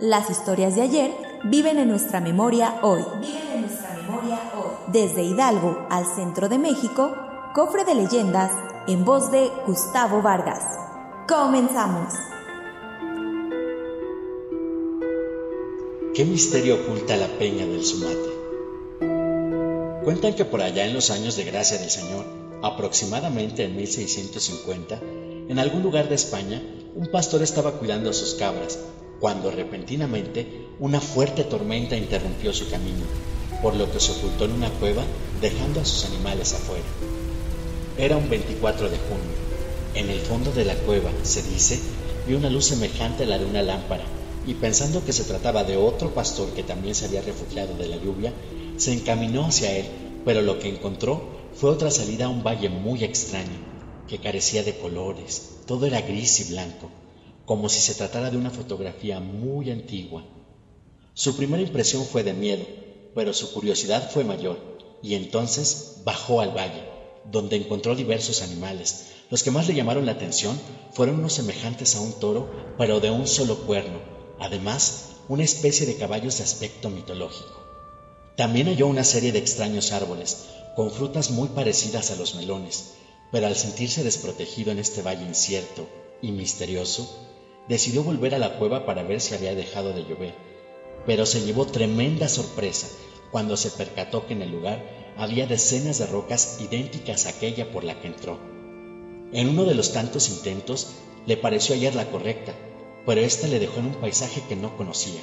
Las historias de ayer viven en nuestra memoria hoy. Viven en nuestra memoria hoy. Desde Hidalgo al centro de México, cofre de leyendas en voz de Gustavo Vargas. Comenzamos. ¿Qué misterio oculta la peña del Sumate? Cuentan que por allá en los años de gracia del Señor, aproximadamente en 1650, en algún lugar de España, un pastor estaba cuidando a sus cabras, cuando repentinamente una fuerte tormenta interrumpió su camino, por lo que se ocultó en una cueva dejando a sus animales afuera. Era un 24 de junio. En el fondo de la cueva, se dice, vio una luz semejante a la de una lámpara, y pensando que se trataba de otro pastor que también se había refugiado de la lluvia, se encaminó hacia él, pero lo que encontró fue otra salida a un valle muy extraño, que carecía de colores, todo era gris y blanco, como si se tratara de una fotografía muy antigua. Su primera impresión fue de miedo, pero su curiosidad fue mayor, y entonces bajó al valle, donde encontró diversos animales. Los que más le llamaron la atención fueron unos semejantes a un toro, pero de un solo cuerno, además una especie de caballos de aspecto mitológico. También halló una serie de extraños árboles, con frutas muy parecidas a los melones, pero al sentirse desprotegido en este valle incierto y misterioso, decidió volver a la cueva para ver si había dejado de llover, pero se llevó tremenda sorpresa cuando se percató que en el lugar había decenas de rocas idénticas a aquella por la que entró. En uno de los tantos intentos le pareció hallar la correcta, pero ésta le dejó en un paisaje que no conocía.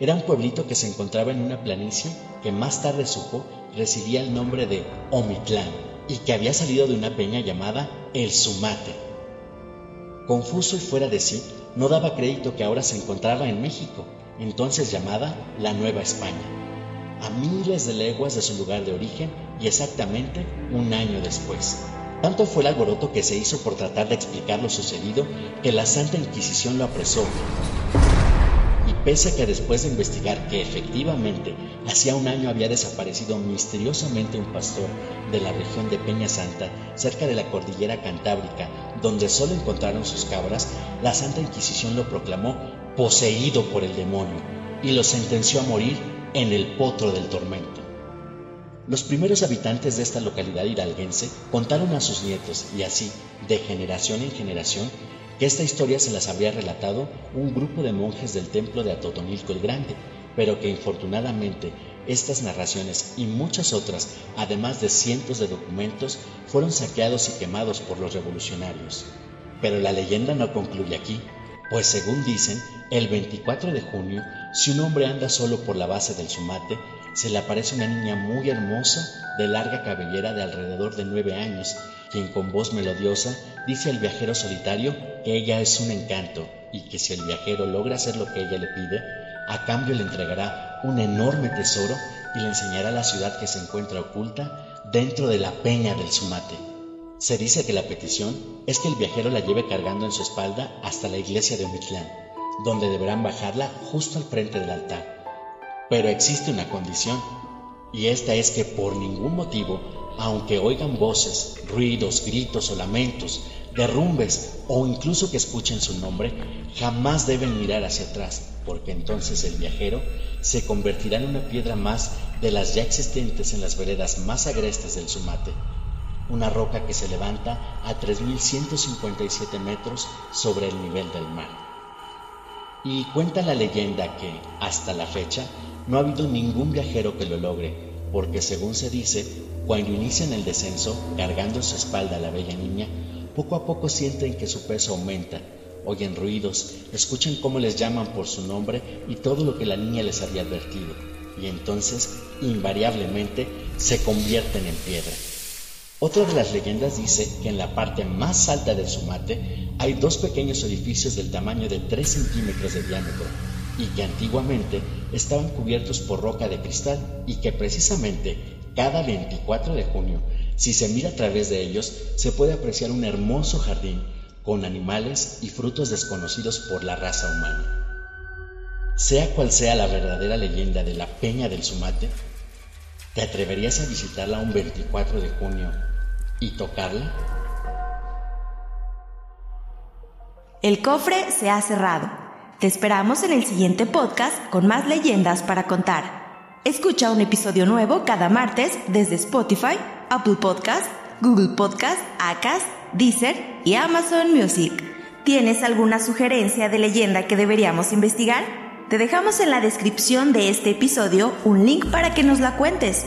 Era un pueblito que se encontraba en una planicie que más tarde supo recibía el nombre de Omitlán y que había salido de una peña llamada El Sumate. Confuso y fuera de sí, no daba crédito que ahora se encontraba en México, entonces llamada la Nueva España, a miles de leguas de su lugar de origen y exactamente un año después. Tanto fue el alboroto que se hizo por tratar de explicar lo sucedido que la Santa Inquisición lo apresó. Pese que después de investigar que efectivamente hacía un año había desaparecido misteriosamente un pastor de la región de Peña Santa, cerca de la cordillera Cantábrica, donde solo encontraron sus cabras, la Santa Inquisición lo proclamó poseído por el demonio y lo sentenció a morir en el potro del tormento. Los primeros habitantes de esta localidad hidalguense contaron a sus nietos y así, de generación en generación, que esta historia se las habría relatado un grupo de monjes del templo de Atotonilco el Grande, pero que infortunadamente estas narraciones y muchas otras, además de cientos de documentos, fueron saqueados y quemados por los revolucionarios. Pero la leyenda no concluye aquí, pues según dicen, el 24 de junio, si un hombre anda solo por la base del Sumate, se le aparece una niña muy hermosa de larga cabellera de alrededor de nueve años, quien con voz melodiosa dice al viajero solitario que ella es un encanto y que si el viajero logra hacer lo que ella le pide, a cambio le entregará un enorme tesoro y le enseñará la ciudad que se encuentra oculta dentro de la peña del Sumate. Se dice que la petición es que el viajero la lleve cargando en su espalda hasta la iglesia de Omitlán, donde deberán bajarla justo al frente del altar. Pero existe una condición, y esta es que por ningún motivo, aunque oigan voces, ruidos, gritos o lamentos, derrumbes o incluso que escuchen su nombre, jamás deben mirar hacia atrás, porque entonces el viajero se convertirá en una piedra más de las ya existentes en las veredas más agrestes del Sumate, una roca que se levanta a 3.157 metros sobre el nivel del mar. Y cuenta la leyenda que, hasta la fecha, no ha habido ningún viajero que lo logre, porque según se dice, cuando inician el descenso, cargando su espalda a la bella niña, poco a poco sienten que su peso aumenta, oyen ruidos, escuchan cómo les llaman por su nombre y todo lo que la niña les había advertido, y entonces, invariablemente, se convierten en piedra. Otra de las leyendas dice que en la parte más alta del Sumate hay dos pequeños edificios del tamaño de 3 centímetros de diámetro y que antiguamente estaban cubiertos por roca de cristal y que precisamente cada 24 de junio, si se mira a través de ellos, se puede apreciar un hermoso jardín con animales y frutos desconocidos por la raza humana. Sea cual sea la verdadera leyenda de la Peña del Sumate, ¿te atreverías a visitarla un 24 de junio y tocarla? El cofre se ha cerrado. Te esperamos en el siguiente podcast con más leyendas para contar. Escucha un episodio nuevo cada martes desde Spotify, Apple Podcast, Google Podcast, Acast, Deezer y Amazon Music. ¿Tienes alguna sugerencia de leyenda que deberíamos investigar? Te dejamos en la descripción de este episodio un link para que nos la cuentes